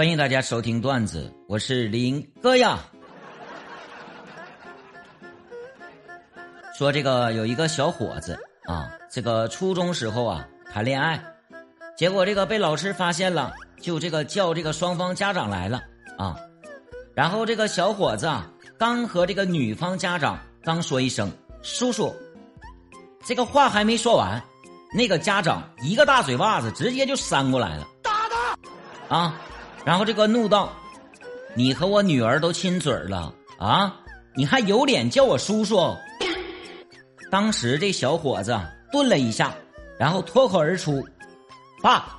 欢迎大家收听段子，我是林哥呀。说这个有一个小伙子啊，这个初中时候啊谈恋爱，结果这个被老师发现了，就这个叫这个双方家长来了啊，然后这个小伙子啊刚和这个女方家长刚说一声叔叔，这个话还没说完，那个家长一个大嘴巴子直接就扇过来了，打他啊！然后这个怒道：“你和我女儿都亲嘴了啊，你还有脸叫我叔叔？”当时这小伙子顿了一下，然后脱口而出：“爸！”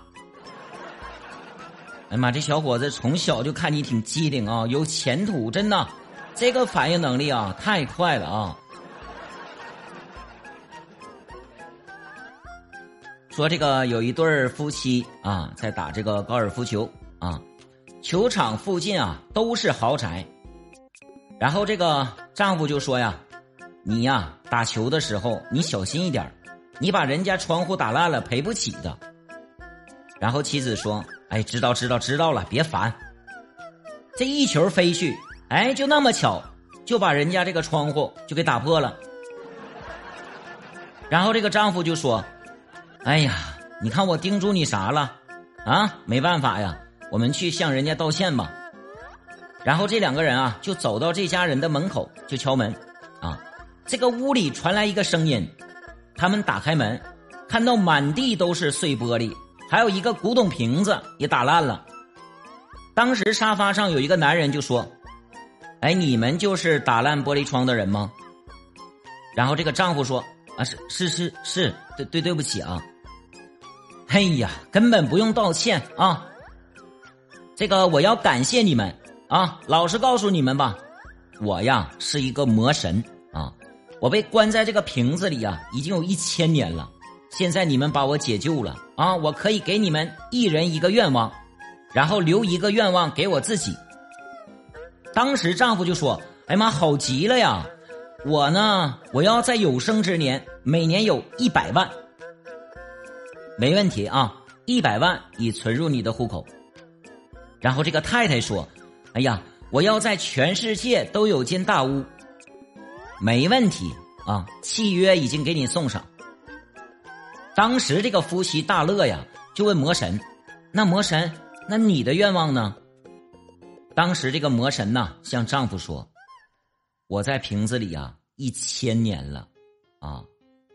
哎呀妈，这小伙子从小就看你挺机灵啊，有前途，真的，这个反应能力啊太快了啊！说这个有一对夫妻啊，在打这个高尔夫球啊。球场附近啊都是豪宅，然后这个丈夫就说呀：“你呀打球的时候你小心一点，你把人家窗户打烂了赔不起的。”然后妻子说：“哎，知道知道知道了，别烦。”这一球飞去，哎，就那么巧，就把人家这个窗户就给打破了。然后这个丈夫就说：“哎呀，你看我叮嘱你啥了？啊，没办法呀。”我们去向人家道歉吧。然后这两个人啊，就走到这家人的门口，就敲门。啊，这个屋里传来一个声音，他们打开门，看到满地都是碎玻璃，还有一个古董瓶子也打烂了。当时沙发上有一个男人就说：“哎，你们就是打烂玻璃窗的人吗？”然后这个丈夫说：“啊，是是是是，对对对不起啊。”哎呀，根本不用道歉啊。这个我要感谢你们啊！老实告诉你们吧，我呀是一个魔神啊！我被关在这个瓶子里啊，已经有一千年了。现在你们把我解救了啊！我可以给你们一人一个愿望，然后留一个愿望给我自己。当时丈夫就说：“哎呀妈，好极了呀！我呢，我要在有生之年每年有一百万，没问题啊！一百万已存入你的户口。”然后这个太太说：“哎呀，我要在全世界都有间大屋，没问题啊，契约已经给你送上。”当时这个夫妻大乐呀，就问魔神：“那魔神，那你的愿望呢？”当时这个魔神呐，向丈夫说：“我在瓶子里啊，一千年了，啊，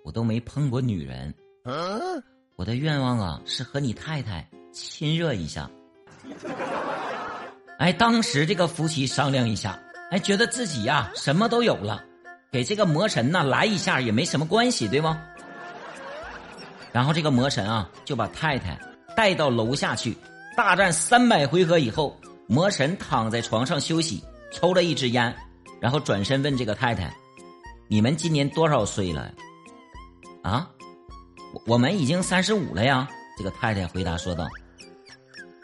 我都没碰过女人，我的愿望啊，是和你太太亲热一下。” 哎，当时这个夫妻商量一下，哎，觉得自己呀什么都有了，给这个魔神呐来一下也没什么关系，对吗？然后这个魔神啊就把太太带到楼下去，大战三百回合以后，魔神躺在床上休息，抽了一支烟，然后转身问这个太太：“你们今年多少岁了？”啊，我我们已经三十五了呀。这个太太回答说道。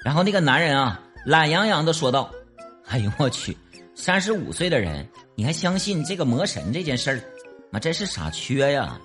然后那个男人啊，懒洋洋的说道：“哎呦我去，三十五岁的人，你还相信这个魔神这件事儿？那真是傻缺呀！”